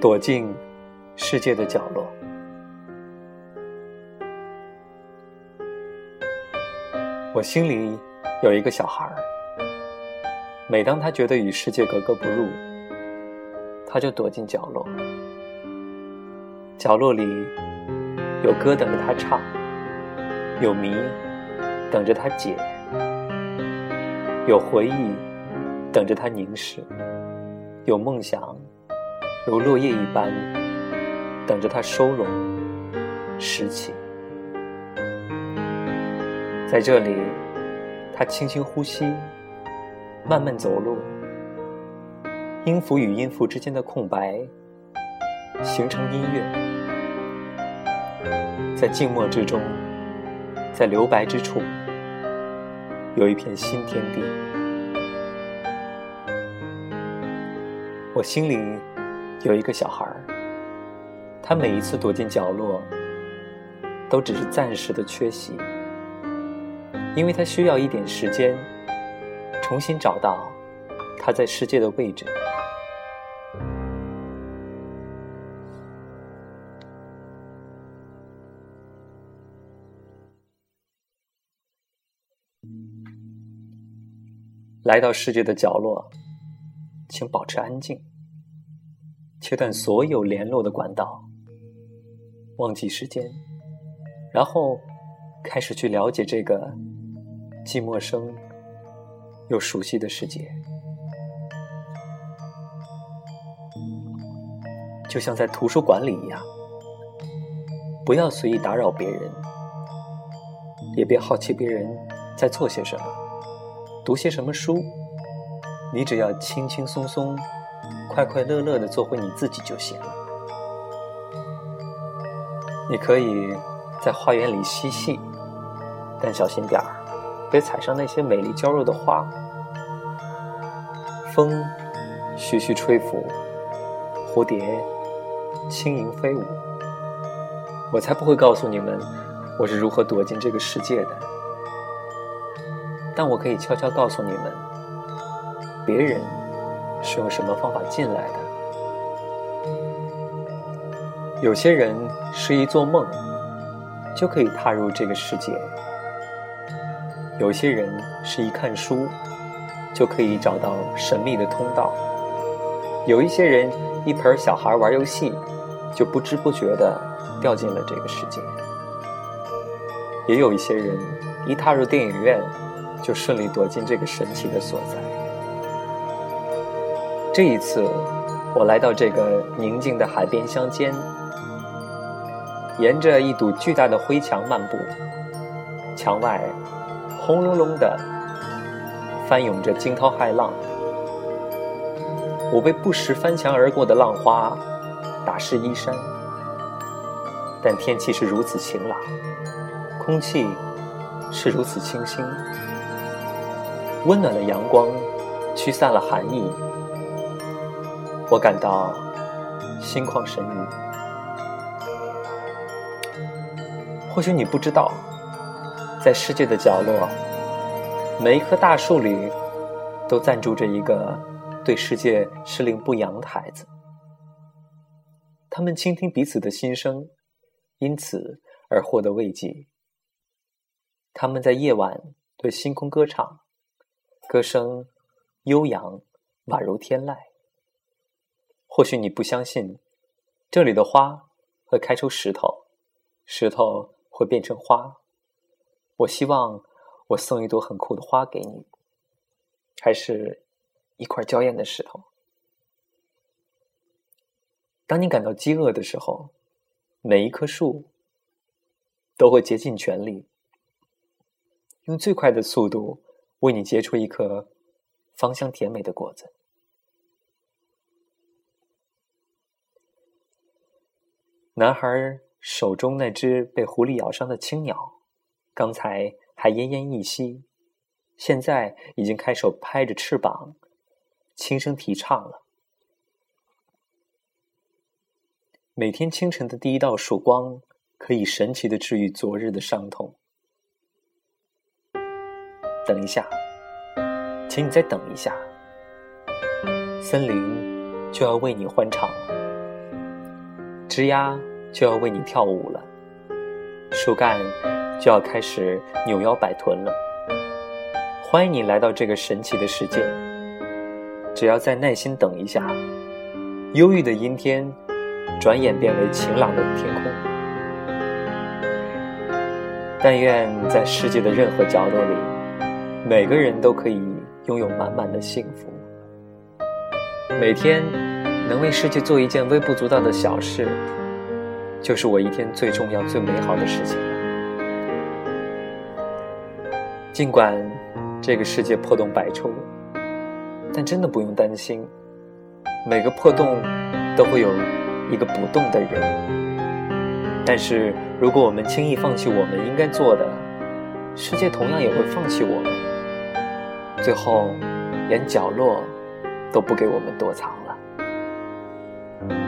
躲进世界的角落。我心里有一个小孩儿，每当他觉得与世界格格不入，他就躲进角落。角落里有歌等着他唱，有谜等着他解，有回忆等着他凝视，有梦想如落叶一般等着他收拢拾起。在这里，他轻轻呼吸，慢慢走路，音符与音符之间的空白形成音乐，在静默之中，在留白之处，有一片新天地。我心里有一个小孩儿，他每一次躲进角落，都只是暂时的缺席。因为他需要一点时间，重新找到他在世界的位置。来到世界的角落，请保持安静，切断所有联络的管道，忘记时间，然后开始去了解这个。既陌生又熟悉的世界，就像在图书馆里一样。不要随意打扰别人，也别好奇别人在做些什么，读些什么书。你只要轻轻松松、快快乐乐的做回你自己就行了。你可以在花园里嬉戏，但小心点儿。别踩上那些美丽娇弱的花。风徐徐吹拂，蝴蝶轻盈飞舞。我才不会告诉你们我是如何躲进这个世界的，但我可以悄悄告诉你们，别人是用什么方法进来的。有些人是一做梦就可以踏入这个世界。有些人是一看书就可以找到神秘的通道，有一些人一盆小孩玩游戏就不知不觉的掉进了这个世界，也有一些人一踏入电影院就顺利躲进这个神奇的所在。这一次，我来到这个宁静的海边乡间，沿着一堵巨大的灰墙漫步，墙外。轰隆隆的翻涌着惊涛骇浪，我被不时翻墙而过的浪花打湿衣衫，但天气是如此晴朗，空气是如此清新，温暖的阳光驱散了寒意，我感到心旷神怡。或许你不知道。在世界的角落，每一棵大树里都暂住着一个对世界适龄不扬的孩子。他们倾听彼此的心声，因此而获得慰藉。他们在夜晚对星空歌唱，歌声悠扬，宛如天籁。或许你不相信，这里的花会开出石头，石头会变成花。我希望我送一朵很酷的花给你，还是一块娇艳的石头。当你感到饥饿的时候，每一棵树都会竭尽全力，用最快的速度为你结出一颗芳香甜美的果子。男孩手中那只被狐狸咬伤的青鸟。刚才还奄奄一息，现在已经开始拍着翅膀，轻声啼唱了。每天清晨的第一道曙光，可以神奇的治愈昨日的伤痛。等一下，请你再等一下，森林就要为你欢唱了。枝丫就要为你跳舞了，树干就要开始扭腰摆臀了。欢迎你来到这个神奇的世界，只要再耐心等一下，忧郁的阴天转眼变为晴朗的天空。但愿在世界的任何角落里，每个人都可以拥有满满的幸福。每天能为世界做一件微不足道的小事，就是我一天最重要、最美好的事情了。尽管这个世界破洞百出，但真的不用担心，每个破洞都会有一个不动的人。但是如果我们轻易放弃我们应该做的，世界同样也会放弃我们，最后连角落。都不给我们躲藏。Thank you.